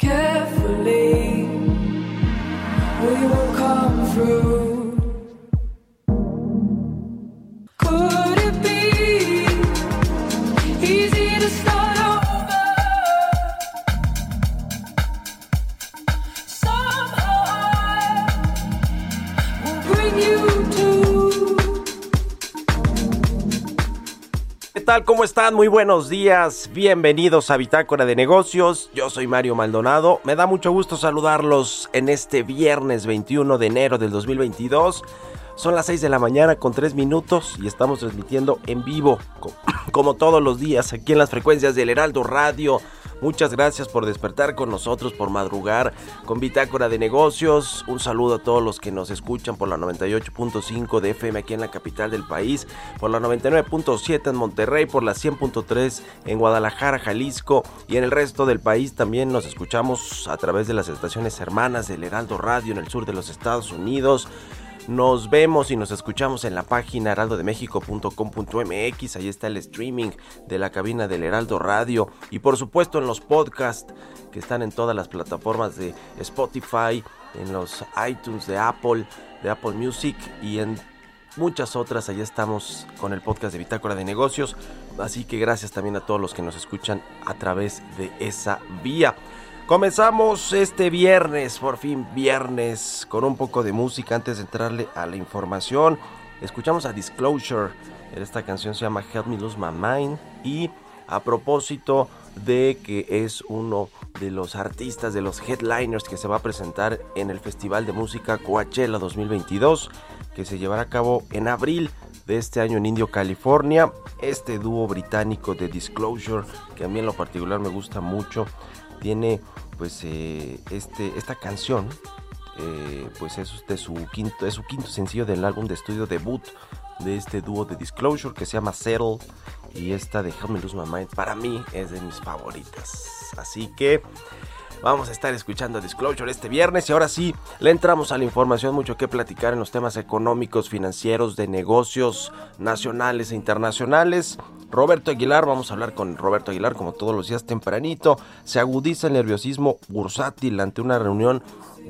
carefully. We will come through. ¿Cómo están? Muy buenos días. Bienvenidos a Bitácora de Negocios. Yo soy Mario Maldonado. Me da mucho gusto saludarlos en este viernes 21 de enero del 2022. Son las 6 de la mañana con 3 minutos y estamos transmitiendo en vivo, como todos los días, aquí en las frecuencias del Heraldo Radio Muchas gracias por despertar con nosotros, por madrugar con Bitácora de Negocios. Un saludo a todos los que nos escuchan por la 98.5 de FM aquí en la capital del país, por la 99.7 en Monterrey, por la 100.3 en Guadalajara, Jalisco y en el resto del país también nos escuchamos a través de las estaciones hermanas del Heraldo Radio en el sur de los Estados Unidos. Nos vemos y nos escuchamos en la página heraldodemexico.com.mx. Ahí está el streaming de la cabina del Heraldo Radio. Y por supuesto en los podcasts que están en todas las plataformas de Spotify, en los iTunes de Apple, de Apple Music y en muchas otras. Allá estamos con el podcast de Bitácora de Negocios. Así que gracias también a todos los que nos escuchan a través de esa vía. Comenzamos este viernes, por fin viernes, con un poco de música antes de entrarle a la información. Escuchamos a Disclosure, esta canción se llama Help Me Lose My Mind y a propósito de que es uno de los artistas, de los headliners que se va a presentar en el Festival de Música Coachella 2022, que se llevará a cabo en abril de este año en Indio, California. Este dúo británico de Disclosure, que a mí en lo particular me gusta mucho, tiene pues eh, este, esta canción eh, pues es de su quinto es su quinto sencillo del álbum de estudio debut de este dúo de Disclosure que se llama Settle y esta de Help Me Lose My Mind para mí es de mis favoritas. Así que Vamos a estar escuchando Disclosure este viernes y ahora sí, le entramos a la información, mucho que platicar en los temas económicos, financieros, de negocios nacionales e internacionales. Roberto Aguilar, vamos a hablar con Roberto Aguilar como todos los días tempranito. Se agudiza el nerviosismo bursátil ante una reunión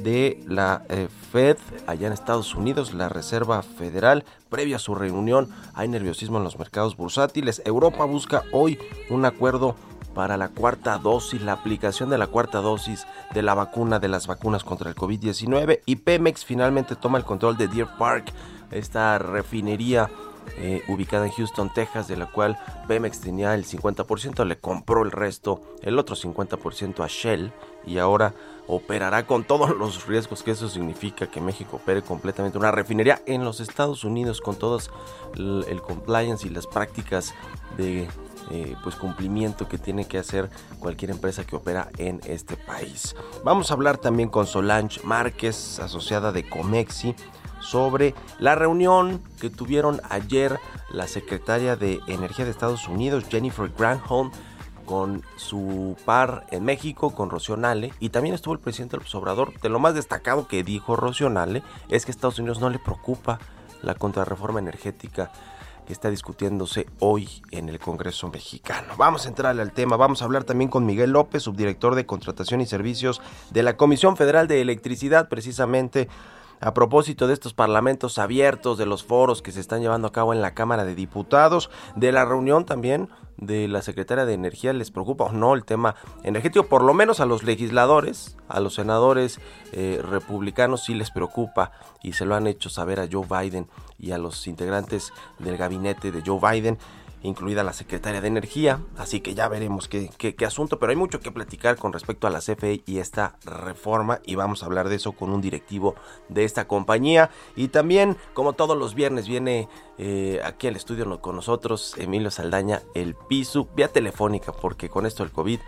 de la eh, Fed allá en Estados Unidos, la Reserva Federal. Previa a su reunión hay nerviosismo en los mercados bursátiles. Europa busca hoy un acuerdo para la cuarta dosis, la aplicación de la cuarta dosis de la vacuna de las vacunas contra el COVID-19 y Pemex finalmente toma el control de Deer Park, esta refinería eh, ubicada en Houston, Texas, de la cual Pemex tenía el 50%, le compró el resto, el otro 50% a Shell y ahora operará con todos los riesgos que eso significa que México opere completamente una refinería en los Estados Unidos con todos el compliance y las prácticas de eh, pues cumplimiento que tiene que hacer cualquier empresa que opera en este país. Vamos a hablar también con Solange Márquez, asociada de Comexi, sobre la reunión que tuvieron ayer la secretaria de Energía de Estados Unidos, Jennifer Granholm, con su par en México, con Rocío Nale, y también estuvo el presidente López Obrador. De lo más destacado que dijo Rocío Nale es que a Estados Unidos no le preocupa la contrarreforma energética que está discutiéndose hoy en el Congreso mexicano. Vamos a entrarle al tema, vamos a hablar también con Miguel López, subdirector de Contratación y Servicios de la Comisión Federal de Electricidad, precisamente a propósito de estos parlamentos abiertos, de los foros que se están llevando a cabo en la Cámara de Diputados, de la reunión también de la Secretaria de Energía, ¿les preocupa o no el tema energético? Por lo menos a los legisladores, a los senadores eh, republicanos sí les preocupa y se lo han hecho saber a Joe Biden y a los integrantes del gabinete de Joe Biden incluida la secretaria de Energía, así que ya veremos qué, asunto, pero hay mucho que platicar con respecto a la CFE y esta reforma y vamos a hablar de eso con un directivo de esta compañía. Y también como todos los viernes viene eh, aquí al estudio con nosotros Emilio Saldaña, el PISU, vía telefónica porque con esto del COVID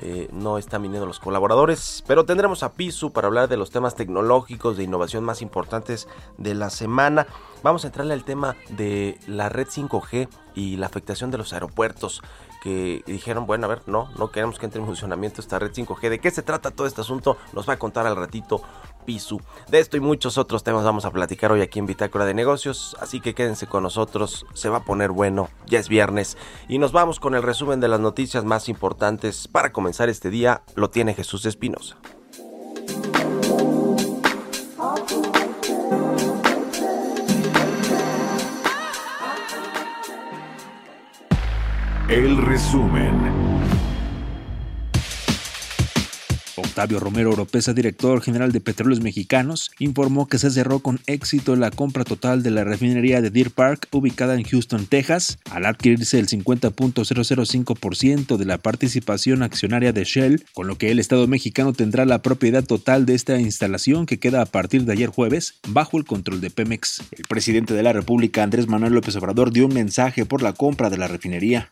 eh, no están viniendo los colaboradores, pero tendremos a Pisu para hablar de los temas tecnológicos de innovación más importantes de la semana. Vamos a entrarle al tema de la red 5G y la afectación de los aeropuertos que dijeron, bueno, a ver, no, no queremos que entre en funcionamiento esta red 5G. ¿De qué se trata todo este asunto? Nos va a contar al ratito De esto y muchos otros temas vamos a platicar hoy aquí en Bitácora de Negocios, así que quédense con nosotros, se va a poner bueno, ya es viernes y nos vamos con el resumen de las noticias más importantes para comenzar este día, lo tiene Jesús Espinosa. El resumen. Octavio Romero Oropesa, director general de Petróleos Mexicanos, informó que se cerró con éxito la compra total de la refinería de Deer Park ubicada en Houston, Texas, al adquirirse el 50.005% de la participación accionaria de Shell, con lo que el Estado mexicano tendrá la propiedad total de esta instalación que queda a partir de ayer jueves bajo el control de Pemex. El presidente de la República, Andrés Manuel López Obrador, dio un mensaje por la compra de la refinería.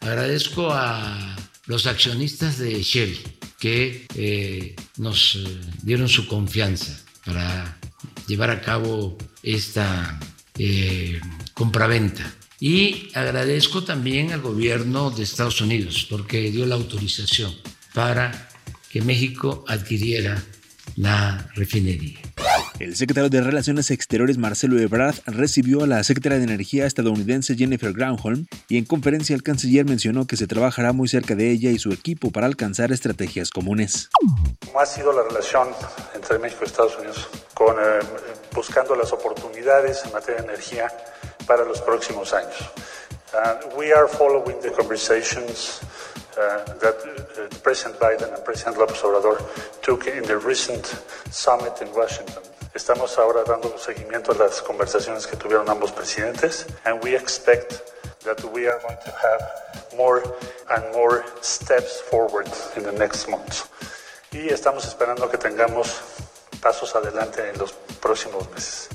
Agradezco a los accionistas de Shell que eh, nos eh, dieron su confianza para llevar a cabo esta eh, compraventa. Y agradezco también al gobierno de Estados Unidos porque dio la autorización para que México adquiriera la refinería. El secretario de Relaciones Exteriores Marcelo Ebrard recibió a la secretaria de Energía estadounidense Jennifer Granholm y en conferencia el canciller mencionó que se trabajará muy cerca de ella y su equipo para alcanzar estrategias comunes. ¿Cómo ha sido la relación entre México y Estados Unidos con, eh, buscando las oportunidades en materia de energía para los próximos años? Uh, we are following the conversations uh, that uh, President Biden and President López Obrador took in the recent summit in Washington. Estamos ahora dando seguimiento a las conversaciones que tuvieron ambos presidentes and we expect that we are going to have more and more steps forward in the next months. Y estamos esperando que tengamos pasos adelante en los próximos meses.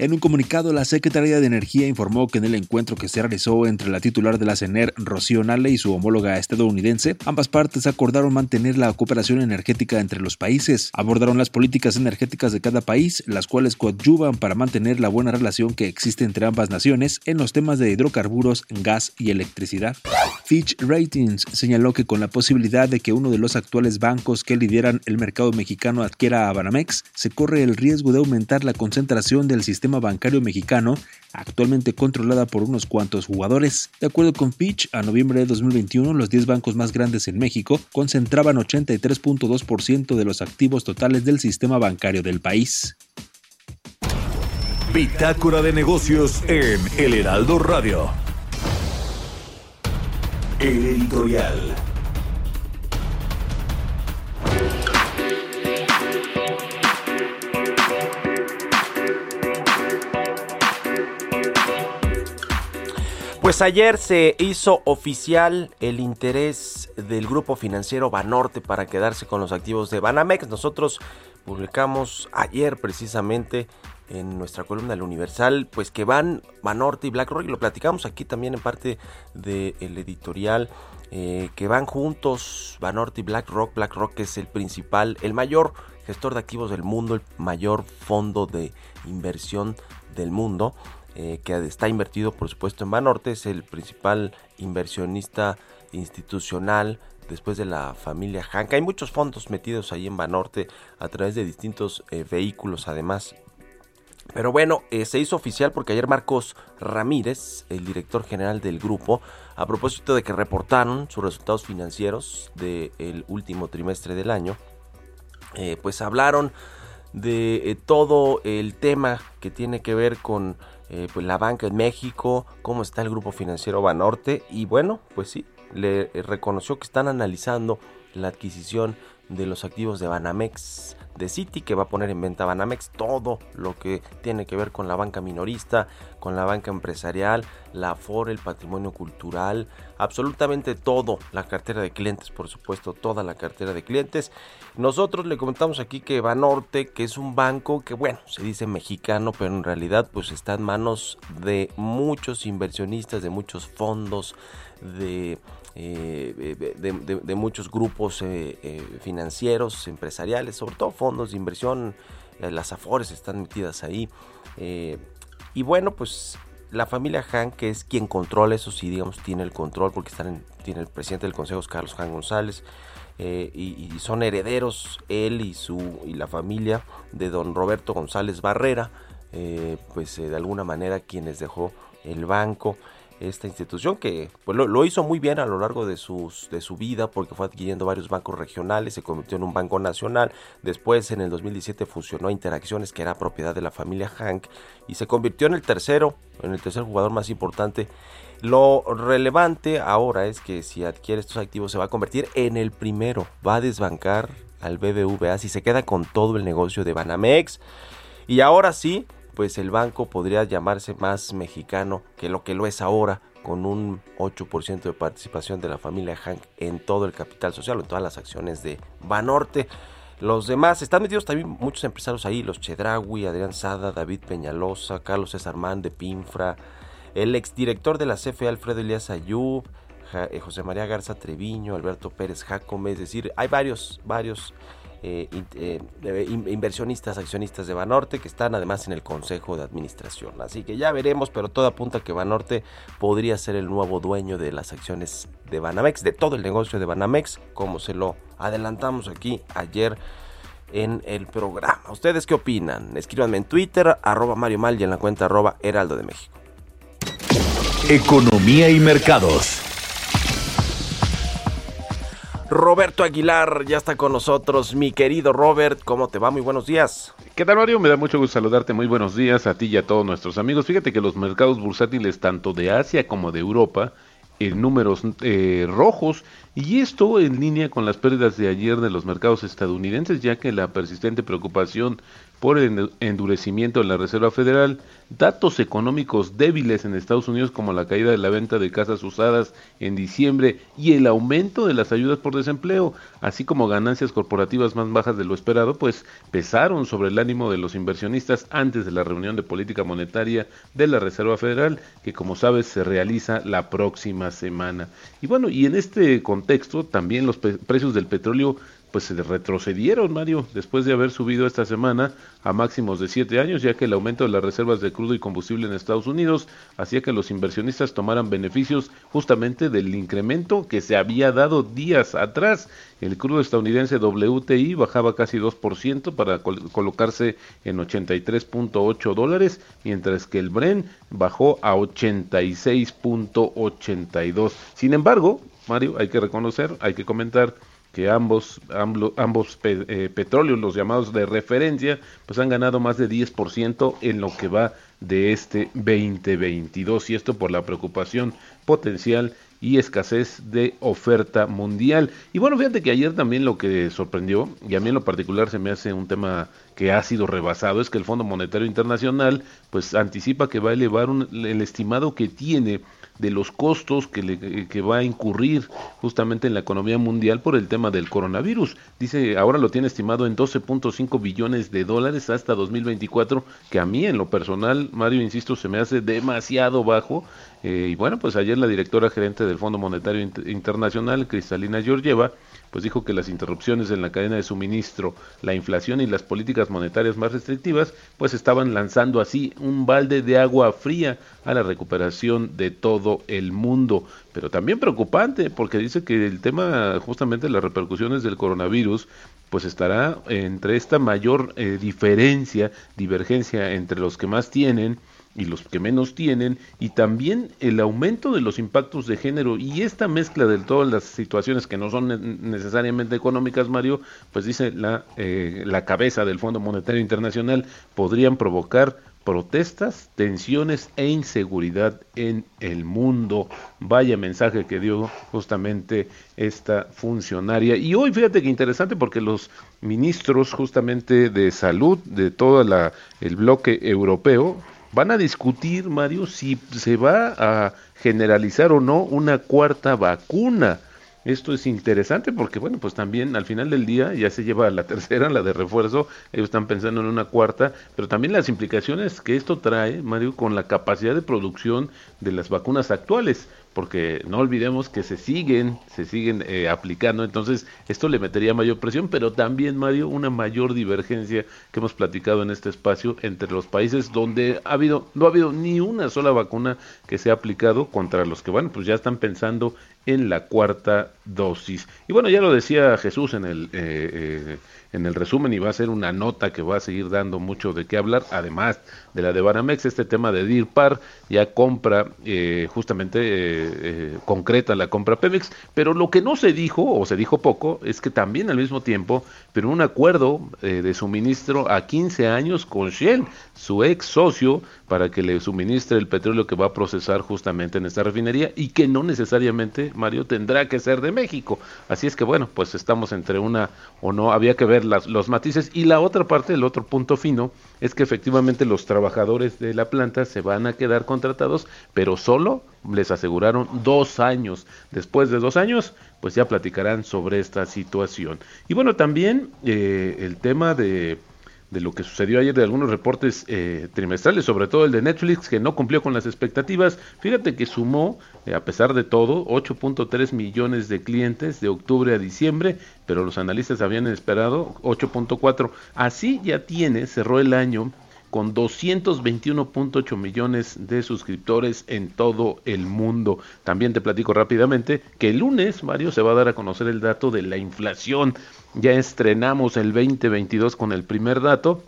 En un comunicado, la Secretaría de Energía informó que en el encuentro que se realizó entre la titular de la CENER, Rocío Nale, y su homóloga estadounidense, ambas partes acordaron mantener la cooperación energética entre los países. Abordaron las políticas energéticas de cada país, las cuales coadyuvan para mantener la buena relación que existe entre ambas naciones en los temas de hidrocarburos, gas y electricidad. Fitch Ratings señaló que con la posibilidad de que uno de los actuales bancos que lideran el mercado mexicano adquiera a Banamex, se corre el riesgo de aumentar la concentración del sistema bancario mexicano, actualmente controlada por unos cuantos jugadores. De acuerdo con Fitch, a noviembre de 2021, los 10 bancos más grandes en México concentraban 83.2% de los activos totales del sistema bancario del país. Bitácora de negocios en El Heraldo Radio. El editorial. Pues ayer se hizo oficial el interés del grupo financiero Banorte para quedarse con los activos de Banamex. Nosotros publicamos ayer precisamente en nuestra columna del Universal, pues que van Banorte y BlackRock, y lo platicamos aquí también en parte del editorial, eh, que van juntos Banorte y BlackRock. BlackRock es el principal, el mayor gestor de activos del mundo, el mayor fondo de inversión del mundo. Eh, que está invertido por supuesto en Banorte, es el principal inversionista institucional después de la familia Hank. Hay muchos fondos metidos ahí en Banorte a través de distintos eh, vehículos además. Pero bueno, eh, se hizo oficial porque ayer Marcos Ramírez, el director general del grupo, a propósito de que reportaron sus resultados financieros del último trimestre del año, pues hablaron de todo el tema que tiene que ver con eh, pues la banca en México, cómo está el grupo financiero Banorte y bueno, pues sí, le reconoció que están analizando la adquisición de los activos de Banamex de City que va a poner en venta Banamex todo lo que tiene que ver con la banca minorista, con la banca empresarial, la FOR, el patrimonio cultural, absolutamente todo, la cartera de clientes, por supuesto, toda la cartera de clientes. Nosotros le comentamos aquí que Banorte, que es un banco que bueno, se dice mexicano, pero en realidad pues está en manos de muchos inversionistas, de muchos fondos, de eh, de, muchos grupos eh, eh, financieros, empresariales, sobre todo fondos de inversión, las Afores están metidas ahí. y bueno, pues la familia Han, que es quien controla eso, sí, digamos, tiene el control porque están tiene el presidente del consejo, Carlos Han González, y, son herederos él y, su, y la familia de don Roberto González Barrera, pues de alguna manera quienes dejó el banco esta institución que pues, lo, hizo muy bien a lo largo de, su vida porque fue adquiriendo varios bancos regionales, se convirtió en un banco nacional, después en el 2017 fusionó Interacciones que era propiedad de la familia Hank y se convirtió en el tercero, en el tercer jugador más importante. Lo relevante ahora es que si adquiere estos activos se va a convertir en el primero, va a desbancar al BBVA si se queda con todo el negocio de Banamex. Y ahora sí pues el banco podría llamarse más mexicano que lo que lo es ahora, con un 8% de participación de la familia Hank en todo el capital social, en todas las acciones de Banorte. Los demás, están metidos también muchos empresarios ahí, los Chedragui, Adrián Sada, David Peñalosa, Carlos César de Pinfra, el exdirector de la CFE Alfredo Elías Ayub, eh, José María Garza Treviño, Alberto Pérez Jacome, es decir, hay varios, varios eh, eh, inversionistas, accionistas de Banorte que están además en el Consejo de Administración. Así que ya veremos, pero todo apunta a que Banorte podría ser el nuevo dueño de las acciones de Banamex, de todo el negocio de Banamex, como se lo adelantamos aquí ayer en el programa. ¿Ustedes qué opinan? Escríbanme en Twitter, arroba Mario Mal y en la cuenta arroba Heraldo de México. Economía y mercados. Roberto Aguilar ya está con nosotros. Mi querido Robert, ¿cómo te va? Muy buenos días. ¿Qué tal, Mario? Me da mucho gusto saludarte. Muy buenos días a ti y a todos nuestros amigos. Fíjate que los mercados bursátiles, tanto de Asia como de Europa, en números eh, rojos y esto en línea con las pérdidas de ayer de los mercados estadounidenses ya que la persistente preocupación por el endurecimiento de la Reserva Federal, datos económicos débiles en Estados Unidos como la caída de la venta de casas usadas en diciembre y el aumento de las ayudas por desempleo, así como ganancias corporativas más bajas de lo esperado, pues pesaron sobre el ánimo de los inversionistas antes de la reunión de política monetaria de la Reserva Federal, que como sabes se realiza la próxima semana. Y bueno, y en este contexto también los precios del petróleo pues se retrocedieron, Mario, después de haber subido esta semana a máximos de siete años, ya que el aumento de las reservas de crudo y combustible en Estados Unidos hacía que los inversionistas tomaran beneficios justamente del incremento que se había dado días atrás. El crudo estadounidense WTI bajaba casi 2% para colocarse en 83.8 dólares, mientras que el Bren bajó a 86.82. Sin embargo, Mario, hay que reconocer, hay que comentar que ambos, ambos eh, petróleos, los llamados de referencia, pues han ganado más de 10% en lo que va de este 2022 y esto por la preocupación potencial y escasez de oferta mundial. Y bueno, fíjate que ayer también lo que sorprendió, y a mí en lo particular se me hace un tema que ha sido rebasado, es que el Fondo Monetario Internacional pues anticipa que va a elevar el estimado que tiene de los costos que, le, que va a incurrir justamente en la economía mundial por el tema del coronavirus. Dice, ahora lo tiene estimado en 12.5 billones de dólares hasta 2024, que a mí en lo personal, Mario, insisto, se me hace demasiado bajo. Eh, y bueno, pues ayer la directora gerente del Fondo Monetario Internacional, Cristalina Georgieva, pues dijo que las interrupciones en la cadena de suministro, la inflación y las políticas monetarias más restrictivas, pues estaban lanzando así un balde de agua fría a la recuperación de todo el mundo. Pero también preocupante, porque dice que el tema, justamente las repercusiones del coronavirus, pues estará entre esta mayor eh, diferencia, divergencia entre los que más tienen, y los que menos tienen, y también el aumento de los impactos de género y esta mezcla de todas las situaciones que no son necesariamente económicas, Mario, pues dice la, eh, la cabeza del Fondo Monetario Internacional, podrían provocar protestas, tensiones e inseguridad en el mundo. Vaya mensaje que dio justamente esta funcionaria. Y hoy fíjate que interesante porque los ministros justamente de salud de todo el bloque europeo van a discutir, Mario, si se va a generalizar o no una cuarta vacuna. Esto es interesante porque, bueno, pues también al final del día ya se lleva la tercera, la de refuerzo, ellos están pensando en una cuarta, pero también las implicaciones que esto trae, Mario, con la capacidad de producción de las vacunas actuales porque no olvidemos que se siguen, se siguen eh, aplicando, entonces esto le metería mayor presión, pero también, Mario, una mayor divergencia que hemos platicado en este espacio entre los países donde ha habido, no ha habido ni una sola vacuna que se ha aplicado contra los que, bueno, pues ya están pensando en la cuarta dosis. Y bueno, ya lo decía Jesús en el... Eh, eh, en el resumen y va a ser una nota que va a seguir dando mucho de qué hablar, además de la de Banamex, este tema de DIRPAR ya compra, eh, justamente eh, eh, concreta la compra Pemex, pero lo que no se dijo, o se dijo poco, es que también al mismo tiempo, pero un acuerdo de suministro a 15 años con Shell, su ex socio, para que le suministre el petróleo que va a procesar justamente en esta refinería y que no necesariamente, Mario, tendrá que ser de México. Así es que bueno, pues estamos entre una o no, había que ver los matices. Y la otra parte, el otro punto fino, es que efectivamente los trabajadores de la planta se van a quedar contratados, pero solo les aseguraron dos años. Después de dos años, pues ya platicarán sobre esta situación. Y bueno, también eh, el tema de de lo que sucedió ayer de algunos reportes eh, trimestrales, sobre todo el de Netflix, que no cumplió con las expectativas. Fíjate que sumó, eh, a pesar de todo, 8.3 millones de clientes de octubre a diciembre, pero los analistas habían esperado 8.4. Así ya tiene, cerró el año con 221.8 millones de suscriptores en todo el mundo. También te platico rápidamente que el lunes, Mario, se va a dar a conocer el dato de la inflación. Ya estrenamos el 2022 con el primer dato.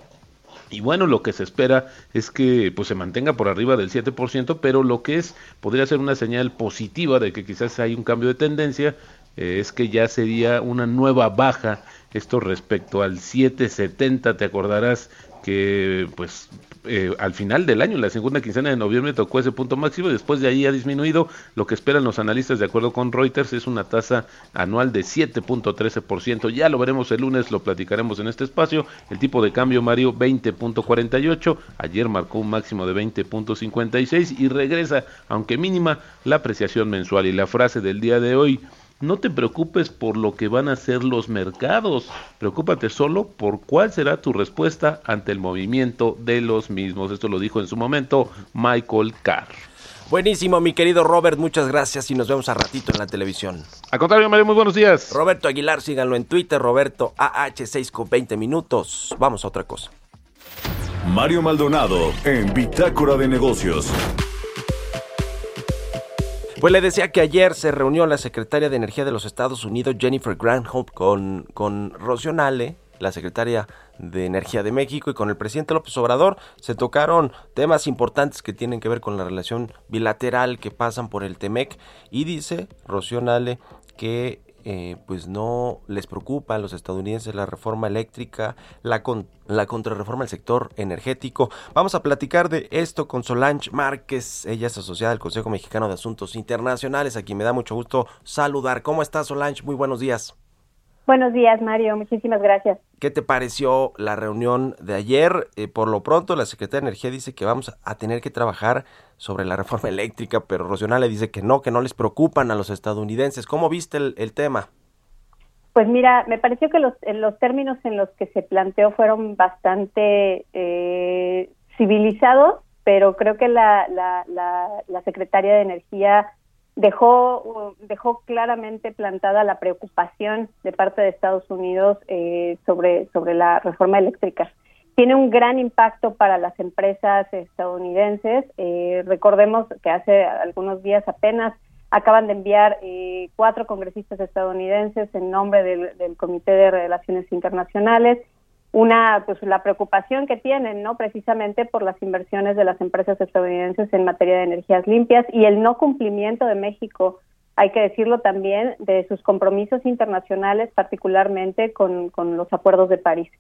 Y bueno, lo que se espera es que pues se mantenga por arriba del 7%, pero lo que es podría ser una señal positiva de que quizás hay un cambio de tendencia, eh, es que ya sería una nueva baja esto respecto al 770, te acordarás que pues eh, al final del año, la segunda quincena de noviembre tocó ese punto máximo y después de ahí ha disminuido. Lo que esperan los analistas, de acuerdo con Reuters, es una tasa anual de 7.13%. Ya lo veremos el lunes, lo platicaremos en este espacio. El tipo de cambio, Mario, 20.48. Ayer marcó un máximo de 20.56 y regresa, aunque mínima, la apreciación mensual. Y la frase del día de hoy, no te preocupes por lo que van a hacer los mercados, preocúpate solo por cuál será tu respuesta ante el movimiento de los mismos. Esto lo dijo en su momento Michael Carr. Buenísimo, mi querido Robert, muchas gracias y nos vemos a ratito en la televisión. A contrario, Mario, muy buenos días. Roberto Aguilar, síganlo en Twitter, Roberto AH6 con 20 minutos. Vamos a otra cosa. Mario Maldonado en Bitácora de Negocios. Pues le decía que ayer se reunió la secretaria de Energía de los Estados Unidos, Jennifer Granholm, con, con Rocío Nale, la secretaria de Energía de México, y con el presidente López Obrador. Se tocaron temas importantes que tienen que ver con la relación bilateral que pasan por el TEMEC. Y dice Rocío Nale que eh, pues no les preocupa a los estadounidenses la reforma eléctrica, la, con, la contrarreforma del sector energético. Vamos a platicar de esto con Solange Márquez, ella es asociada al Consejo Mexicano de Asuntos Internacionales, a quien me da mucho gusto saludar. ¿Cómo estás Solange? Muy buenos días. Buenos días, Mario. Muchísimas gracias. ¿Qué te pareció la reunión de ayer? Eh, por lo pronto, la Secretaría de Energía dice que vamos a tener que trabajar sobre la reforma eléctrica, pero Rosional le dice que no, que no les preocupan a los estadounidenses. ¿Cómo viste el, tema? Pues mira, me pareció que los, los términos en los que se planteó fueron bastante eh, civilizados, pero creo que la, la, la, la Secretaria de Energía dejó, dejó claramente plantada la preocupación de parte de Estados Unidos eh, sobre, sobre la reforma eléctrica. Tiene un gran impacto para las empresas estadounidenses. Eh, recordemos que hace algunos días apenas acaban de enviar eh, cuatro congresistas estadounidenses en nombre del, del Comité de Relaciones Internacionales una pues la preocupación que tienen no precisamente por las inversiones de las empresas estadounidenses en materia de energías limpias y el no cumplimiento de México hay que decirlo también de sus compromisos internacionales particularmente con, con los acuerdos de París.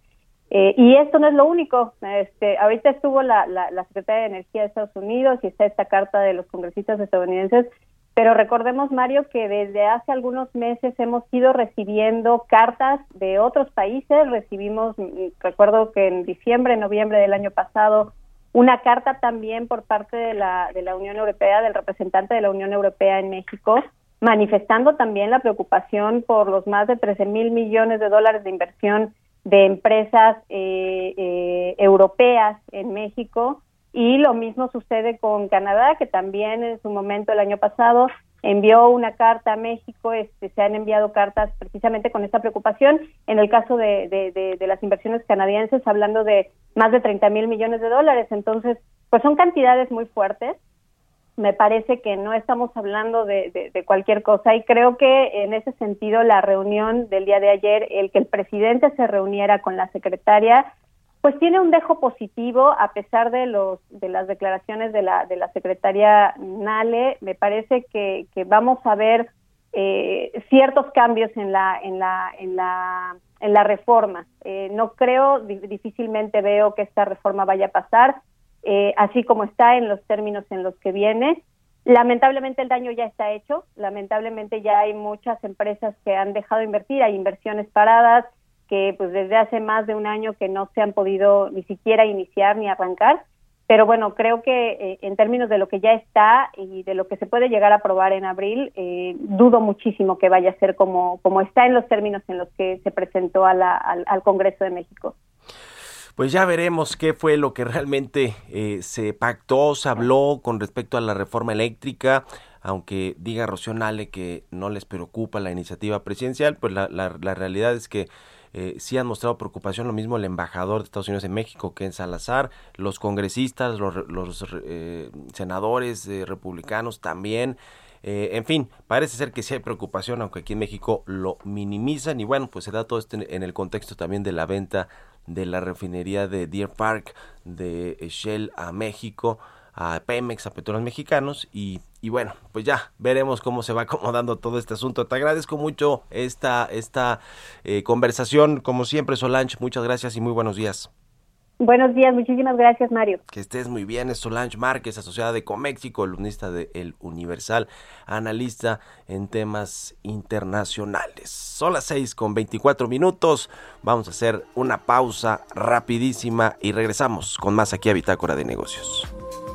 Eh, y esto no es lo único este ahorita estuvo la, la, la secretaria de energía de Estados Unidos y está esta carta de los congresistas estadounidenses pero recordemos, Mario, que desde hace algunos meses hemos ido recibiendo cartas de otros países. Recibimos, mm, recuerdo que en diciembre, noviembre del año pasado, una carta también por parte de la, de la Unión Europea, del representante de la Unión Europea en México, manifestando también la preocupación por los más de 13 mil millones de dólares de inversión de empresas eh, eh, europeas en México y lo mismo sucede con Canadá, que también en su momento el año pasado envió una carta a México, este, se han enviado cartas precisamente con esta preocupación. En el caso de, de, las inversiones canadienses, hablando de más de 30 mil millones de dólares. Entonces, pues son cantidades muy fuertes. Me parece que no estamos hablando de, de cualquier cosa y creo que en ese sentido la reunión del día de ayer, el que el presidente se reuniera con la secretaria, pues tiene un dejo positivo a pesar de los de las declaraciones de la de la secretaria Nale. Me parece que, vamos a ver eh, ciertos cambios en la en la en la en la reforma. Eh, no creo difícilmente veo que esta reforma vaya a pasar eh, así como está en los términos en los que viene. Lamentablemente el daño ya está hecho lamentablemente ya hay muchas empresas que han dejado de invertir hay inversiones paradas que pues desde hace más de un año que no se han podido ni siquiera iniciar ni arrancar. Pero bueno, creo que eh, en términos de lo que ya está y de lo que se puede llegar a aprobar en abril, eh, dudo muchísimo que vaya a ser como, como está en los términos en los que se presentó a la, al, Congreso de México. Pues ya veremos qué fue lo que realmente eh, se pactó, se habló con respecto a la reforma eléctrica aunque diga Rocío Nale que no les preocupa la iniciativa presidencial, pues la, la realidad es que eh, sí han mostrado preocupación, lo mismo el embajador de Estados Unidos en México que en Salazar, los congresistas, los, eh, senadores eh, republicanos también. Eh, en fin, parece ser que sí hay preocupación, aunque aquí en México lo minimizan. Y bueno, pues se da todo esto en el contexto también de la venta de la refinería de Deer Park de Shell a México a Pemex, a Petróleos Mexicanos y, y, bueno, pues ya veremos cómo se va acomodando todo este asunto. Te agradezco mucho esta, esta eh, conversación, como siempre Solange, muchas gracias y muy buenos días. Buenos días, muchísimas gracias Mario. Que estés muy bien, es Solange Márquez, asociada de Coméxico, columnista de El Universal, analista en temas internacionales. Son las 6 con 24 minutos, vamos a hacer una pausa rapidísima y regresamos con más aquí a Bitácora de Negocios.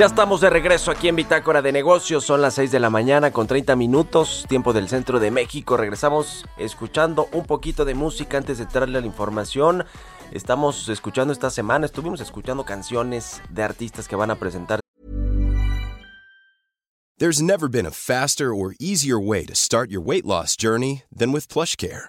Ya estamos de regreso aquí en Bitácora de Negocios. Son las 6 de la mañana con 30 minutos, tiempo del centro de México. Regresamos escuchando un poquito de música antes de traerle la información. Estamos escuchando esta semana, estuvimos escuchando canciones de artistas que van a presentar. There's never been a faster or easier way to start your weight loss journey than with PlushCare.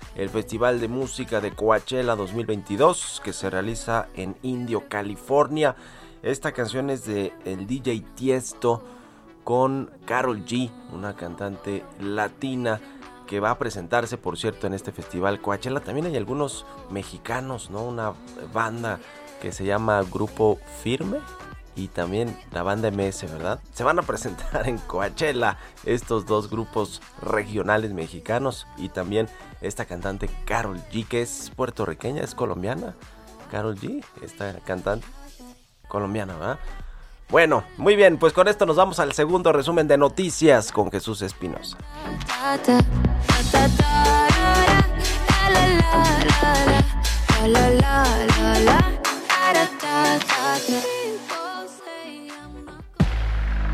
El Festival de Música de Coachella 2022 que se realiza en Indio, California. Esta canción es de el DJ Tiesto con Carol G, una cantante latina que va a presentarse, por cierto, en este festival Coachella. También hay algunos mexicanos, ¿no? Una banda que se llama Grupo Firme y también la banda MS, ¿verdad? Se van a presentar en Coachella estos dos grupos regionales mexicanos y también esta cantante Carol G, que es puertorriqueña, es colombiana. Carol G, esta cantante colombiana, ¿verdad? Bueno, muy bien, pues con esto nos vamos al segundo resumen de noticias con Jesús Espinosa.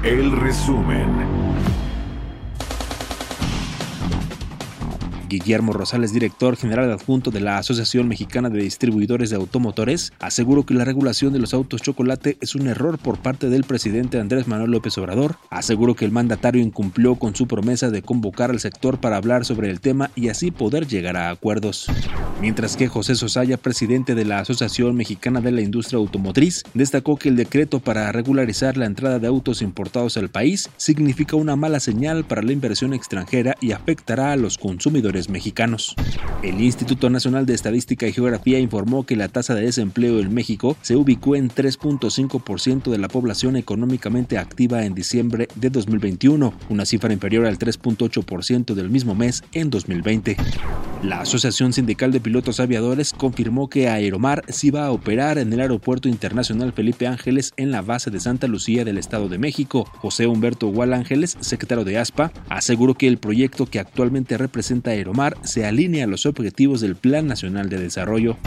El resumen. Guillermo Rosales, director general adjunto de la Asociación Mexicana de Distribuidores de Automotores, aseguró que la regulación de los autos chocolate es un error por parte del presidente Andrés Manuel López Obrador. Aseguró que el mandatario incumplió con su promesa de convocar al sector para hablar sobre el tema y así poder llegar a acuerdos. Mientras que José Sosaya, presidente de la Asociación Mexicana de la Industria Automotriz, destacó que el decreto para regularizar la entrada de autos importados al país significa una mala señal para la inversión extranjera y afectará a los consumidores mexicanos. El Instituto Nacional de Estadística y Geografía informó que la tasa de desempleo en México se ubicó en 3.5% de la población económicamente activa en diciembre de 2021, una cifra inferior al 3.8% del mismo mes en 2020. La Asociación Sindical de Pilotos Aviadores confirmó que Aeromar sí va a operar en el Aeropuerto Internacional Felipe Ángeles en la base de Santa Lucía del Estado de México. José Humberto Gual Ángeles, secretario de ASPA, aseguró que el proyecto que actualmente representa Aeromar Se alinea a los objetivos del Plan Nacional de Desarrollo.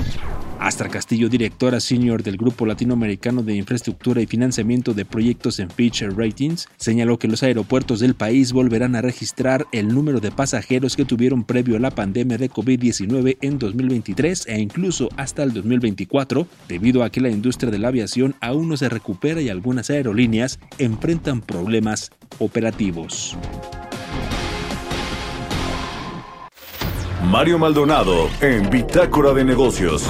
Astra Castillo, directora senior del Grupo Latinoamericano de Infraestructura y Financiamiento de Proyectos en Fitch Ratings, señaló que los aeropuertos del país volverán a registrar el número de pasajeros que tuvieron previo a la pandemia de COVID-19 en 2023 e incluso hasta el 2024, debido a que la industria de la aviación aún no se recupera y algunas aerolíneas enfrentan problemas operativos. Mario Maldonado en Bitácora de Negocios.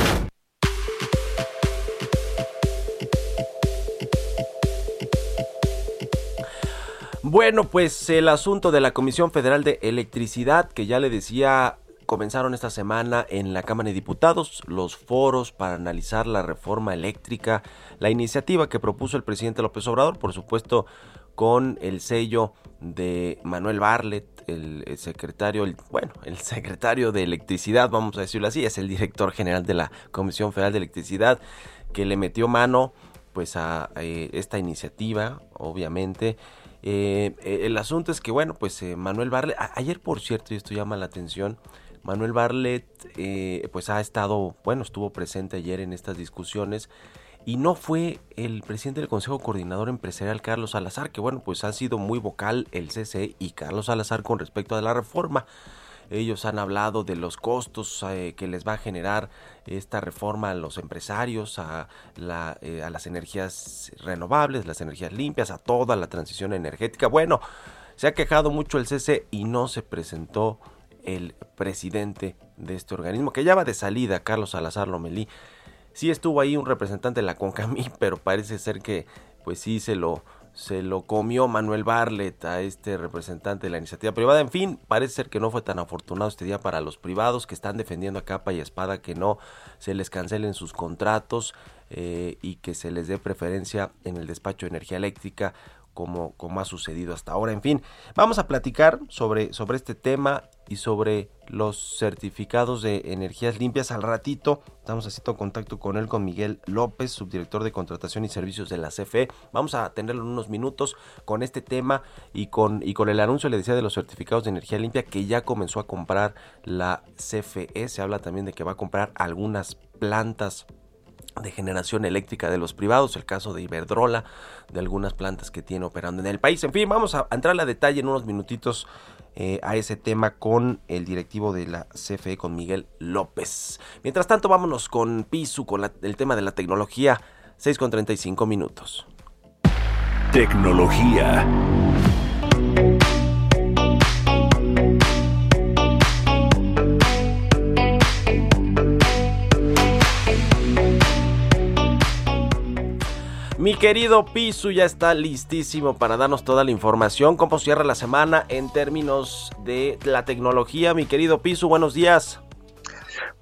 Bueno, pues el asunto de la Comisión Federal de Electricidad, que ya le decía, comenzaron esta semana en la Cámara de Diputados los foros para analizar la reforma eléctrica, la iniciativa que propuso el presidente López Obrador, por supuesto, con el sello de Manuel Barlet, el, secretario, bueno, el secretario de electricidad, vamos a decirlo así, es el director general de la Comisión Federal de Electricidad, que le metió mano pues a, eh, esta iniciativa, obviamente. Eh, el asunto es que, bueno, pues eh, Manuel Barlet, ayer por cierto, y esto llama la atención, Manuel Barlet pues ha estado, bueno, estuvo presente ayer en estas discusiones y no fue el presidente del Consejo Coordinador Empresarial Carlos Salazar, que bueno, pues ha sido muy vocal el CC y Carlos Salazar con respecto a la reforma. Ellos han hablado de los costos eh, que les va a generar esta reforma a los empresarios, a, la, eh, a las energías renovables, las energías limpias, a toda la transición energética. Bueno, se ha quejado mucho el CC y no se presentó el presidente de este organismo, que ya va de salida, Carlos Salazar Lomelí. Sí estuvo ahí un representante de la CONCAMI, pero parece ser que pues sí se lo se lo comió Manuel Barlet a este representante de la iniciativa privada. En fin, parece ser que no fue tan afortunado este día para los privados que están defendiendo a capa y espada que no se les cancelen sus contratos eh, y que se les dé preferencia en el despacho de energía eléctrica como, como ha sucedido hasta ahora. En fin, vamos a platicar sobre, sobre este tema y sobre los certificados de energías limpias al ratito. Estamos haciendo contacto con él, con Miguel López, subdirector de contratación y servicios de la CFE. Vamos a tenerlo en unos minutos con este tema y con, y con el anuncio, le decía, de los certificados de energía limpia que ya comenzó a comprar la CFE. Se habla también de que va a comprar algunas plantas de generación eléctrica de los privados, el caso de Iberdrola, de algunas plantas que tiene operando en el país. En fin, vamos a entrar a detalle en unos minutitos eh, a ese tema con el directivo de la CFE, con Miguel López. Mientras tanto, vámonos con Pisu, con el tema de la tecnología, 6 con 35 minutos. Tecnología. Mi querido Pisu ya está listísimo para darnos toda la información. ¿Cómo cierra la semana en términos de la tecnología? Mi querido Pisu, buenos días.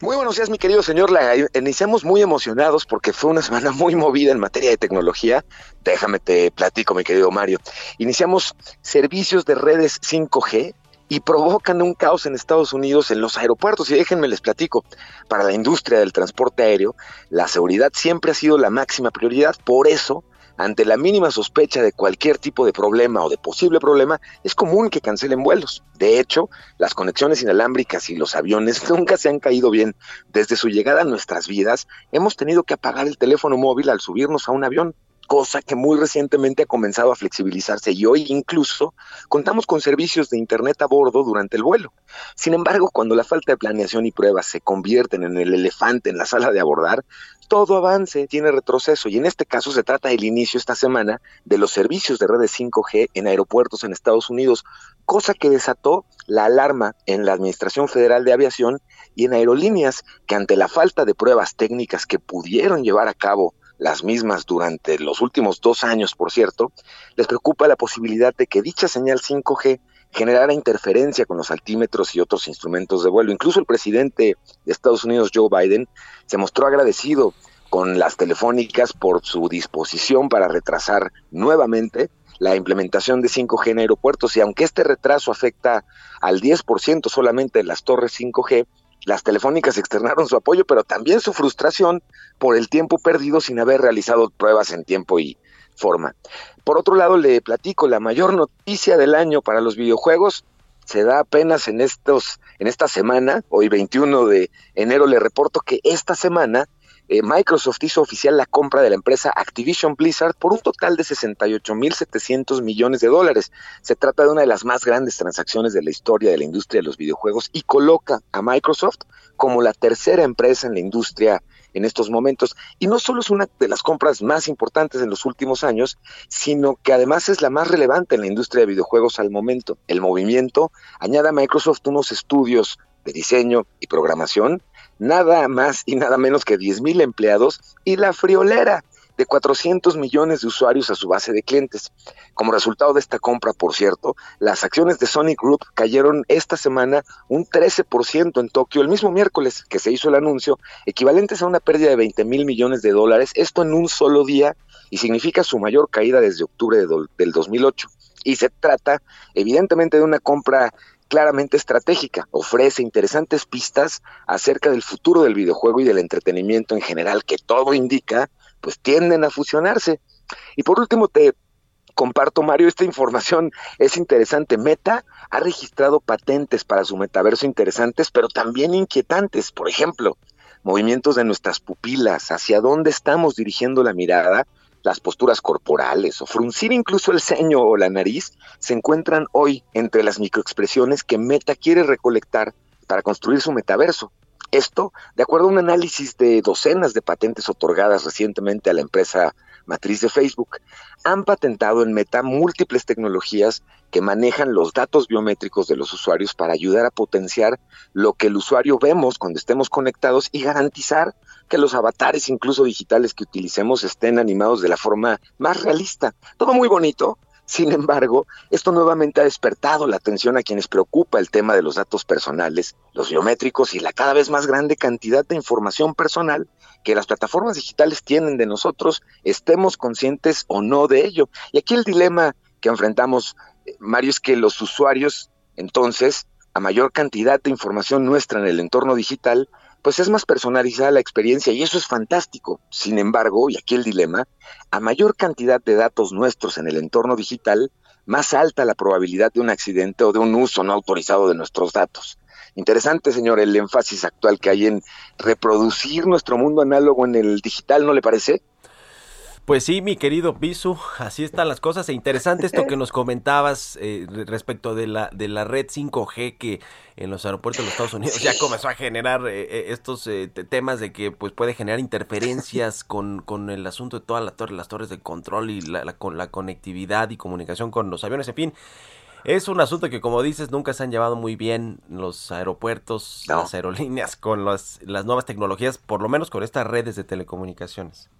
Muy buenos días, mi querido señor. Iniciamos muy emocionados porque fue una semana muy movida en materia de tecnología. Déjame te platico, mi querido Mario. Iniciamos servicios de redes 5G y provocan un caos en Estados Unidos en los aeropuertos. Y déjenme les platico, para la industria del transporte aéreo, la seguridad siempre ha sido la máxima prioridad. Por eso, ante la mínima sospecha de cualquier tipo de problema o de posible problema, es común que cancelen vuelos. De hecho, las conexiones inalámbricas y los aviones nunca se han caído bien. Desde su llegada a nuestras vidas, hemos tenido que apagar el teléfono móvil al subirnos a un avión cosa que muy recientemente ha comenzado a flexibilizarse y hoy incluso contamos con servicios de Internet a bordo durante el vuelo. Sin embargo, cuando la falta de planeación y pruebas se convierten en el elefante en la sala de abordar, todo avance tiene retroceso y en este caso se trata del inicio esta semana de los servicios de redes 5G en aeropuertos en Estados Unidos, cosa que desató la alarma en la Administración Federal de Aviación y en aerolíneas que ante la falta de pruebas técnicas que pudieron llevar a cabo las mismas durante los últimos dos años, por cierto, les preocupa la posibilidad de que dicha señal 5G generara interferencia con los altímetros y otros instrumentos de vuelo. Incluso el presidente de Estados Unidos, Joe Biden, se mostró agradecido con las telefónicas por su disposición para retrasar nuevamente la implementación de 5G en aeropuertos y aunque este retraso afecta al 10% solamente de las torres 5G, las telefónicas externaron su apoyo, pero también su frustración por el tiempo perdido sin haber realizado pruebas en tiempo y forma. Por otro lado, le platico, la mayor noticia del año para los videojuegos se da apenas en estos en esta semana, hoy 21 de enero le reporto que esta semana eh, Microsoft hizo oficial la compra de la empresa Activision Blizzard por un total de 68.700 millones de dólares. Se trata de una de las más grandes transacciones de la historia de la industria de los videojuegos y coloca a Microsoft como la tercera empresa en la industria en estos momentos. Y no solo es una de las compras más importantes en los últimos años, sino que además es la más relevante en la industria de videojuegos al momento. El movimiento añade a Microsoft unos estudios de diseño y programación nada más y nada menos que 10 mil empleados y la friolera de 400 millones de usuarios a su base de clientes. Como resultado de esta compra, por cierto, las acciones de Sonic Group cayeron esta semana un 13% en Tokio el mismo miércoles que se hizo el anuncio, equivalentes a una pérdida de 20 mil millones de dólares, esto en un solo día y significa su mayor caída desde octubre del 2008. Y se trata evidentemente de una compra claramente estratégica, ofrece interesantes pistas acerca del futuro del videojuego y del entretenimiento en general, que todo indica, pues tienden a fusionarse. Y por último, te comparto, Mario, esta información es interesante. Meta ha registrado patentes para su metaverso interesantes, pero también inquietantes. Por ejemplo, movimientos de nuestras pupilas, hacia dónde estamos dirigiendo la mirada las posturas corporales o fruncir incluso el ceño o la nariz se encuentran hoy entre las microexpresiones que Meta quiere recolectar para construir su metaverso. Esto, de acuerdo a un análisis de docenas de patentes otorgadas recientemente a la empresa matriz de Facebook, han patentado en Meta múltiples tecnologías que manejan los datos biométricos de los usuarios para ayudar a potenciar lo que el usuario vemos cuando estemos conectados y garantizar que los avatares, incluso digitales que utilicemos, estén animados de la forma más realista. Todo muy bonito, Sin embargo, esto nuevamente ha despertado la atención a quienes preocupa el tema de los datos personales, los biométricos y la cada vez más grande cantidad de información personal que las plataformas digitales tienen de nosotros, estemos conscientes o no de ello. Y aquí el dilema que enfrentamos, Mario, es que los usuarios, entonces, a mayor cantidad de información nuestra en el entorno digital, pues es más personalizada la experiencia y eso es fantástico. Sin embargo, y aquí el dilema, a mayor cantidad de datos nuestros en el entorno digital, más alta la probabilidad de un accidente o de un uso no autorizado de nuestros datos. Interesante, señor, el énfasis actual que hay en reproducir nuestro mundo análogo en el digital, ¿no le parece? Pues sí, mi querido Pisu, así están las cosas. E interesante esto que nos comentabas eh, respecto de la, de la red 5G que en los aeropuertos de los Estados Unidos ya comenzó a generar eh, eh, estos temas de que pues puede generar interferencias con, con el asunto de todas las torres, las torres de control y la, con la conectividad y comunicación con los aviones. En fin, es un asunto que, como dices, nunca se han llevado muy bien los aeropuertos, las aerolíneas con las, las nuevas tecnologías, por lo menos con estas redes de telecomunicaciones.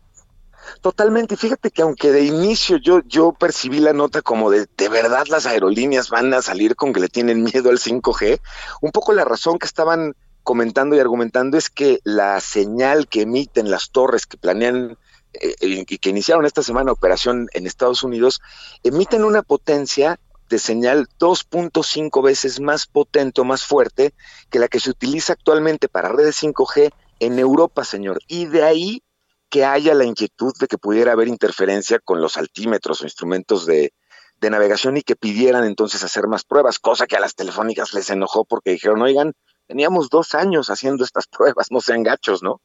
Totalmente. Fíjate que aunque de inicio yo, yo percibí la nota como de de verdad las aerolíneas van a salir con que le tienen miedo al 5G, un poco la razón que estaban comentando y argumentando es que la señal que emiten las torres que planean eh, y que iniciaron esta semana operación en Estados Unidos, emiten una potencia de señal 2.5 veces más potente o más fuerte que la que se utiliza actualmente para redes 5G en Europa, señor. Y de ahí que haya la inquietud de que pudiera haber interferencia con los altímetros o instrumentos de, navegación y que pidieran entonces hacer más pruebas, cosa que a las telefónicas les enojó porque dijeron, oigan, teníamos dos años haciendo estas pruebas, no sean gachos, ¿no?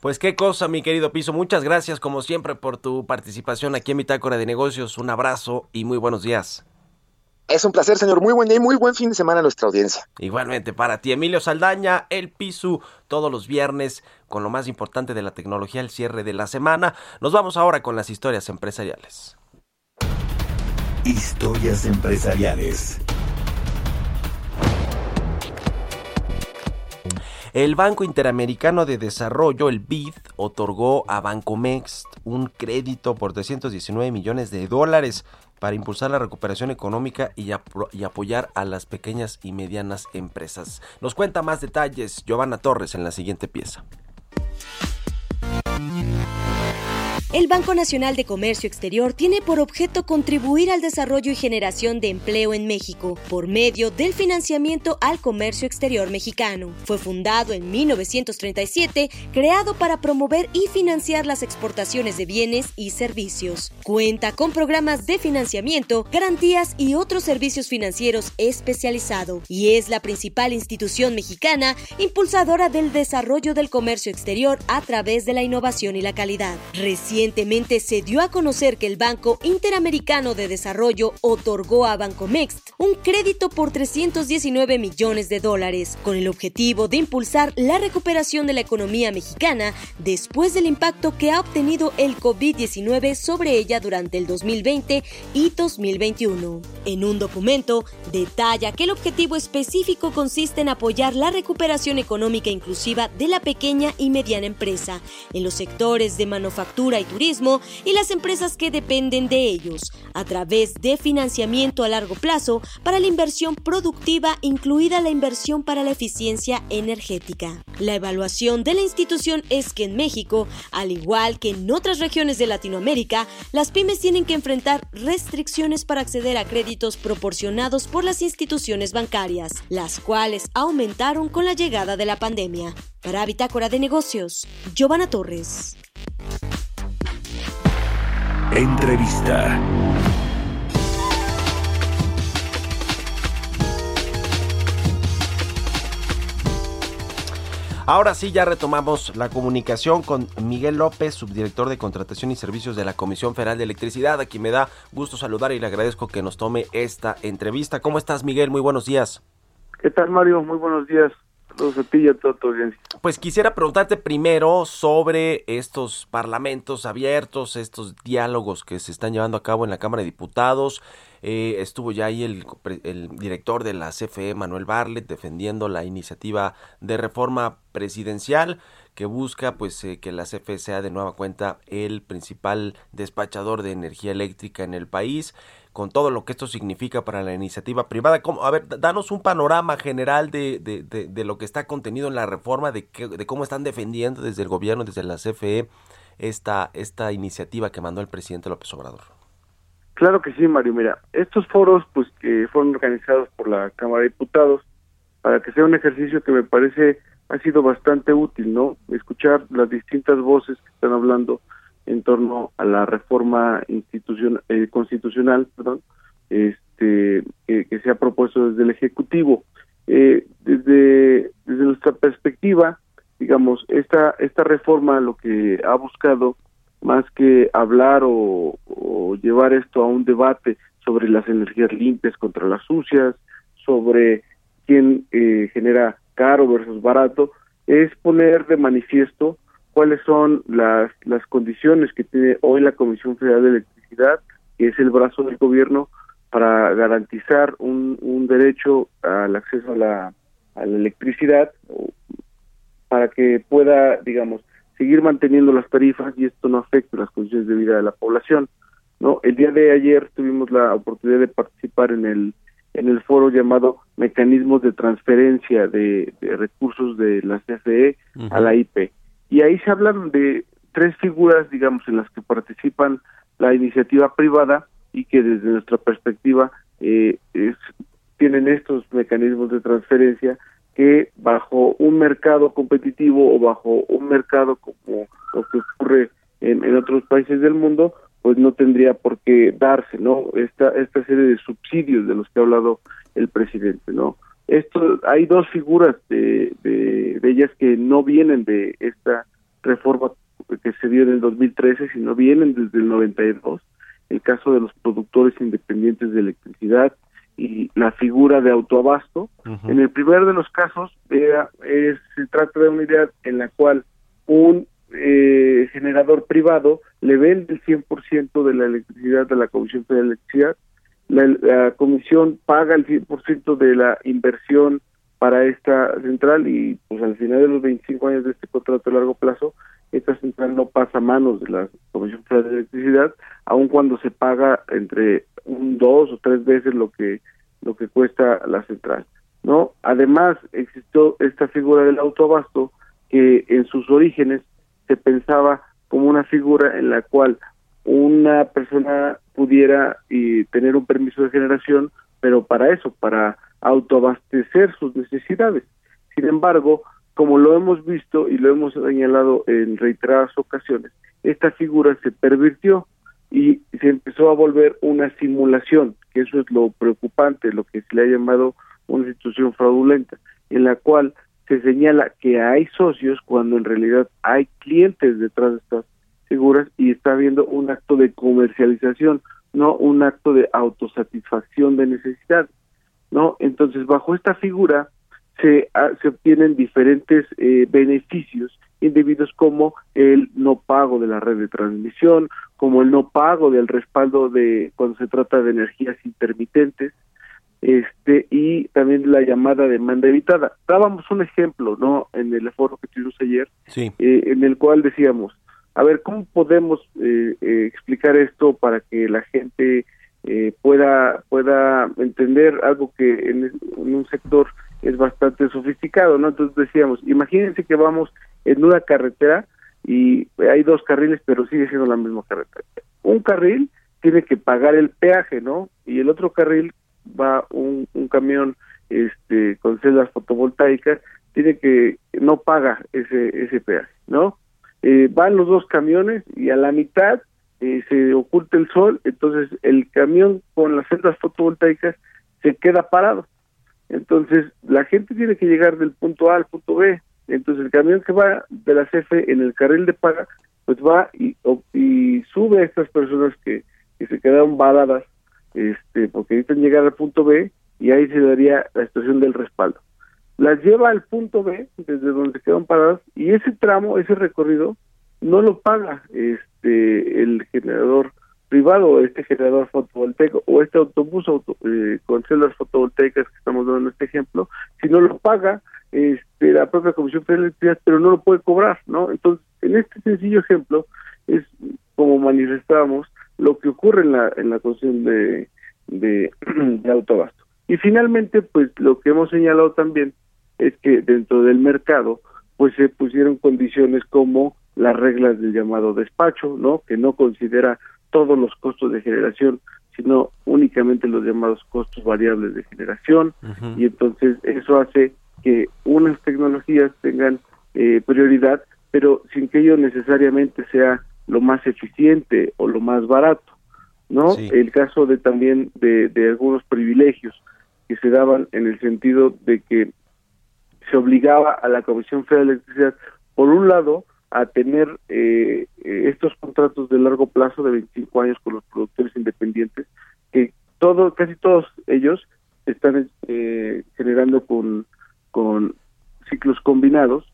Pues qué cosa, mi querido Piso. Muchas gracias, como siempre, por tu participación aquí en Bitácora de Negocios. Un abrazo y muy buenos días. Es un placer, señor. Muy buen día y muy buen fin de semana a nuestra audiencia. Igualmente para ti, Emilio Saldaña, El Pisu, todos los viernes con lo más importante de la tecnología, el cierre de la semana. Nos vamos ahora con las historias empresariales. Historias empresariales. El Banco Interamericano de Desarrollo, el BID, otorgó a Bancomext un crédito por 319 millones de dólares para impulsar la recuperación económica y, apoyar a las pequeñas y medianas empresas. Nos cuenta más detalles Giovanna Torres en la siguiente pieza. El Banco Nacional de Comercio Exterior tiene por objeto contribuir al desarrollo y generación de empleo en México por medio del financiamiento al comercio exterior mexicano. Fue fundado en 1937, creado para promover y financiar las exportaciones de bienes y servicios. Cuenta con programas de financiamiento, garantías y otros servicios financieros especializados y es la principal institución mexicana impulsadora del desarrollo del comercio exterior a través de la innovación y la calidad. Recientemente se dio a conocer que el Banco Interamericano de Desarrollo otorgó a Bancomext un crédito por 319 millones de dólares, con el objetivo de impulsar la recuperación de la economía mexicana después del impacto que ha obtenido el COVID-19 sobre ella durante el 2020 y 2021. En un documento, detalla que el objetivo específico consiste en apoyar la recuperación económica inclusiva de la pequeña y mediana empresa en los sectores de manufactura y turismo y las empresas que dependen de ellos, a través de financiamiento a largo plazo para la inversión productiva, incluida la inversión para la eficiencia energética. La evaluación de la institución es que en México, al igual que en otras regiones de Latinoamérica, las pymes tienen que enfrentar restricciones para acceder a créditos proporcionados por las instituciones bancarias, las cuales aumentaron con la llegada de la pandemia. Para Bitácora de Negocios, Giovanna Torres. Entrevista. Ahora sí, ya retomamos la comunicación con Miguel López, subdirector de Contratación y Servicios de la Comisión Federal de Electricidad, a quien me da gusto saludar y le agradezco que nos tome esta entrevista. ¿Cómo estás, Miguel? Muy buenos días. ¿Qué tal, Mario? Muy buenos días. Pues quisiera preguntarte primero sobre estos parlamentos abiertos, estos diálogos que se están llevando a cabo en la Cámara de Diputados. Eh, estuvo ya ahí el, el, director de la CFE, Manuel Barlet, defendiendo la iniciativa de reforma presidencial que busca pues eh, que la CFE sea de nueva cuenta el principal despachador de energía eléctrica en el país con todo lo que esto significa para la iniciativa privada. ¿Cómo, a ver, danos un panorama general de, de, de, lo que está contenido en la reforma, de, de cómo están defendiendo desde el gobierno, desde la CFE, esta, esta iniciativa que mandó el presidente López Obrador. Claro que sí, Mario. Mira, estos foros, pues que fueron organizados por la Cámara de Diputados, para que sea un ejercicio que me parece ha sido bastante útil, ¿no? Escuchar las distintas voces que están hablando en torno a la reforma institucional, eh, constitucional, perdón, este, que, se ha propuesto desde el Ejecutivo. Eh, desde, desde nuestra perspectiva, digamos, esta, esta reforma lo que ha buscado, más que hablar o, o llevar esto a un debate sobre las energías limpias contra las sucias, sobre quién eh, genera caro versus barato, es poner de manifiesto cuáles son las, las condiciones que tiene hoy la Comisión Federal de Electricidad, que es el brazo del gobierno, para garantizar un, un derecho al acceso a la, a la electricidad, para que pueda, digamos, seguir manteniendo las tarifas y esto no afecte las condiciones de vida de la población. no El día de ayer tuvimos la oportunidad de participar en el en el foro llamado Mecanismos de Transferencia de, Recursos de la CFE a la IP. Y ahí se hablan de tres figuras, digamos, en las que participan la iniciativa privada y que desde nuestra perspectiva eh, tienen estos mecanismos de transferencia que bajo un mercado competitivo o bajo un mercado como lo que ocurre en, en otros países del mundo, pues no tendría por qué darse, ¿no? Esta, esta serie de subsidios de los que ha hablado el presidente, ¿no? Esto, hay dos figuras de, de, ellas que no vienen de esta reforma que se dio en el 2013, sino vienen desde el 92, el caso de los productores independientes de electricidad y la figura de autoabasto. En el primer de los casos, es, se trata de una idea en la cual un eh, generador privado le vende el 100% de la electricidad de la Comisión Federal de Electricidad, la, comisión paga el 100% de la inversión para esta central y pues al final de los 25 años de este contrato a largo plazo, esta central no pasa a manos de la Comisión Federal de Electricidad, aun cuando se paga entre un dos o tres veces lo que lo que cuesta la central, ¿no? Además existió esta figura del autoabasto que en sus orígenes se pensaba como una figura en la cual una persona pudiera y tener un permiso de generación, pero para eso, para autoabastecer sus necesidades. Sin embargo, como lo hemos visto y lo hemos señalado en reiteradas ocasiones, esta figura se pervirtió y se empezó a volver una simulación, que eso es lo preocupante, lo que se le ha llamado una institución fraudulenta, en la cual se señala que hay socios cuando en realidad hay clientes detrás de estas figuras y está habiendo un acto de comercialización, no un acto de autosatisfacción de necesidad, ¿no? Entonces, bajo esta figura se, ah, se obtienen diferentes eh, beneficios indebidos como el no pago de la red de transmisión, como el no pago del respaldo de cuando se trata de energías intermitentes, este y también la llamada demanda evitada. Dábamos un ejemplo, ¿no? En el foro que tuvimos ayer, sí. eh, en el cual decíamos, a ver, ¿cómo podemos eh, eh, explicar esto para que la gente pueda pueda entender algo que en, un sector es bastante sofisticado, ¿no? Entonces decíamos, imagínense que vamos en una carretera y hay dos carriles, pero sigue siendo la misma carretera. Un carril tiene que pagar el peaje, ¿no? Y el otro carril va un, un camión este con celdas fotovoltaicas tiene que no paga ese ese peaje no eh, van los dos camiones y a la mitad eh, se oculta el sol entonces el camión con las celdas fotovoltaicas se queda parado. Entonces la gente tiene que llegar del punto A al punto B. Entonces el camión que va de la CFE en el carril de paga pues va y, sube a estas personas que, que se quedaron varadas este, porque necesitan llegar al punto B y ahí se daría la situación del respaldo. Las lleva al punto B, desde donde quedan paradas, y ese tramo, ese recorrido, no lo paga este el generador privado, este generador fotovoltaico o este autobús eh, con células fotovoltaicas que estamos dando este ejemplo, si no lo paga este, la propia Comisión Federal de Electricidad, pero no lo puede cobrar, ¿no? Entonces, en este sencillo ejemplo es como manifestamos lo que ocurre en la en la cuestión de, de, de autobasto. Y finalmente, pues lo que hemos señalado también es que dentro del mercado, pues se pusieron condiciones como las reglas del llamado despacho, ¿no? Que no considera todos los costos de generación, sino únicamente los llamados costos variables de generación, y entonces eso hace que unas tecnologías tengan eh, prioridad, pero sin que ello necesariamente sea lo más eficiente o lo más barato, ¿no? El caso de también de, de algunos privilegios que se daban en el sentido de que se obligaba a la Comisión Federal de Electricidad, por un lado, a tener eh, eh, estos contratos de largo plazo de 25 años con los productores independientes, que todo, casi todos ellos están eh, generando con, con ciclos combinados,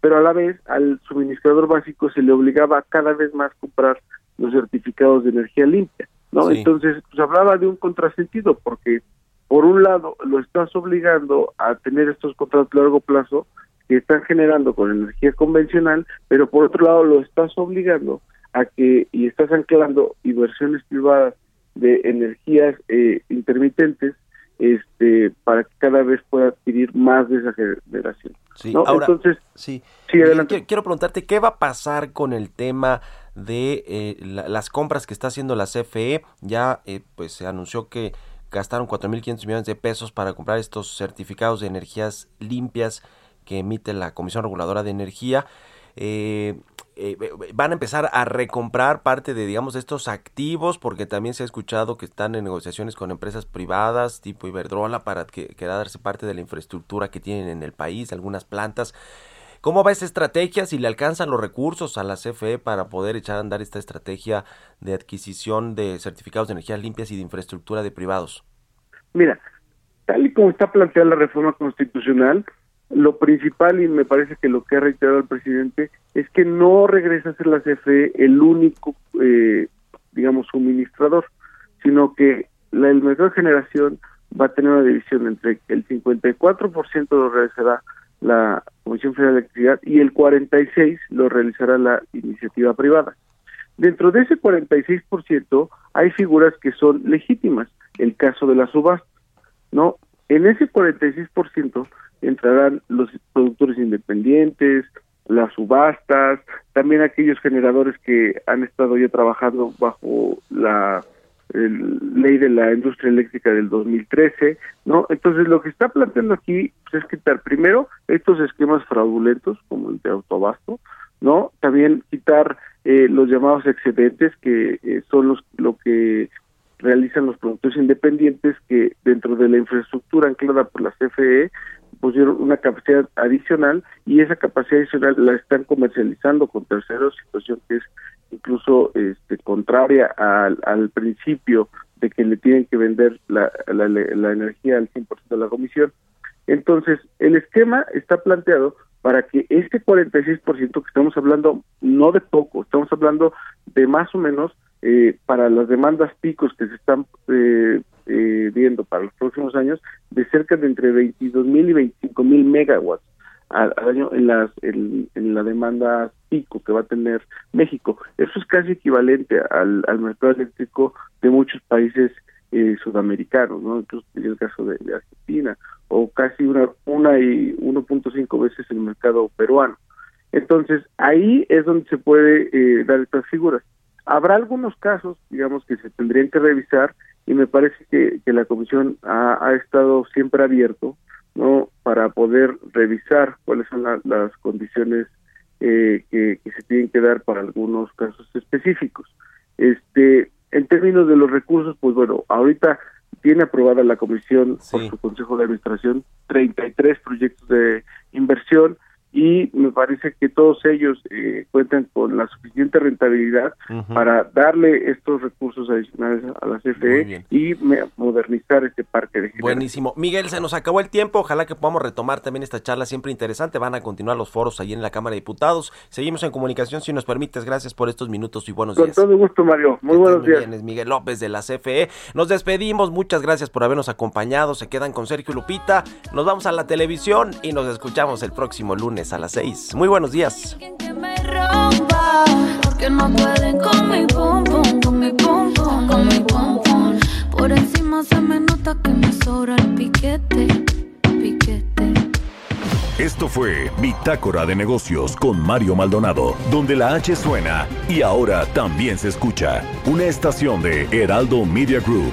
pero a la vez al suministrador básico se le obligaba cada vez más comprar los certificados de energía limpia, ¿no? Entonces, pues hablaba de un contrasentido, porque por un lado lo estás obligando a tener estos contratos de largo plazo que están generando con energía convencional, pero por otro lado lo estás obligando a que y estás anclando inversiones privadas de energías eh, intermitentes este para que cada vez pueda adquirir más de esa generación. Sí, ahora, Entonces, sí. Quiero, preguntarte qué va a pasar con el tema de eh, las compras que está haciendo la CFE. Ya eh, pues se anunció que gastaron 4.500 millones de pesos para comprar estos certificados de energías limpias que emite la Comisión Reguladora de Energía. Eh, eh, van a empezar a recomprar parte de, digamos, estos activos, porque también se ha escuchado que están en negociaciones con empresas privadas tipo Iberdrola para que, quedarse parte de la infraestructura que tienen en el país, algunas plantas. ¿Cómo va esa estrategia? Si le alcanzan los recursos a la CFE para poder echar a andar esta estrategia de adquisición de certificados de energías limpias y de infraestructura de privados. Mira, tal y como está planteada la reforma constitucional, lo principal, y me parece que lo que ha reiterado el presidente, es que no regresa a ser la CFE el único, eh, digamos, suministrador, sino que la, el mercado generación va a tener una división entre el 54% lo realizará la Comisión Federal de Electricidad y el 46% lo realizará la iniciativa privada. Dentro de ese 46% hay figuras que son legítimas, el caso de la subasta, ¿no? En ese 46% entrarán los productores independientes, las subastas, también aquellos generadores que han estado ya trabajando bajo la ley de la industria eléctrica del 2013, ¿no? Entonces lo que está planteando aquí pues, es quitar primero estos esquemas fraudulentos como el de autobasto, ¿no? También quitar eh, los llamados excedentes que eh, son los lo que realizan los productores independientes que dentro de la infraestructura anclada por la CFE pusieron una capacidad adicional y esa capacidad adicional la están comercializando con terceros, situación que es incluso este, contraria al, principio de que le tienen que vender la, la, la energía al 100% de la comisión. Entonces, el esquema está planteado para que este 46% que estamos hablando, no de poco, estamos hablando de más o menos eh, para las demandas picos que se están eh, eh, viendo para los próximos años, de cerca de entre 22 mil y 25 mil megawatts al, año en, las, en, la demanda pico que va a tener México. Eso es casi equivalente al, mercado eléctrico de muchos países eh, sudamericanos, ¿no? Incluso en el caso de, Argentina, o casi una, una y 1.5 veces el mercado peruano. Entonces, ahí es donde se puede eh, dar estas figuras. Habrá algunos casos, digamos, que se tendrían que revisar y me parece que, que la comisión ha, ha, estado siempre abierto, ¿no? Para poder revisar cuáles son las condiciones eh, que, que, se tienen que dar para algunos casos específicos. Este, en términos de los recursos, pues bueno, ahorita tiene aprobada la comisión por su consejo de administración 33 proyectos de inversión y me parece que todos ellos eh, cuentan con la suficiente rentabilidad para darle estos recursos adicionales a la CFE y modernizar este parque de Buenísimo. Miguel, se nos acabó el tiempo. Ojalá que podamos retomar también esta charla siempre interesante. Van a continuar los foros allí en la Cámara de Diputados. Seguimos en comunicación si nos permites. Gracias por estos minutos y buenos días. Con todo gusto, Mario. Muy buenos días. Miguel López de la CFE. Nos despedimos. Muchas gracias por habernos acompañado. Se quedan con Sergio Lupita. Nos vamos a la televisión y nos escuchamos el próximo lunes a las 6. Muy buenos días. Por encima se me nota que me sobra el piquete, piquete. Esto fue Bitácora de Negocios con Mario Maldonado, donde la H suena y ahora también se escucha. Una estación de Heraldo Media Group.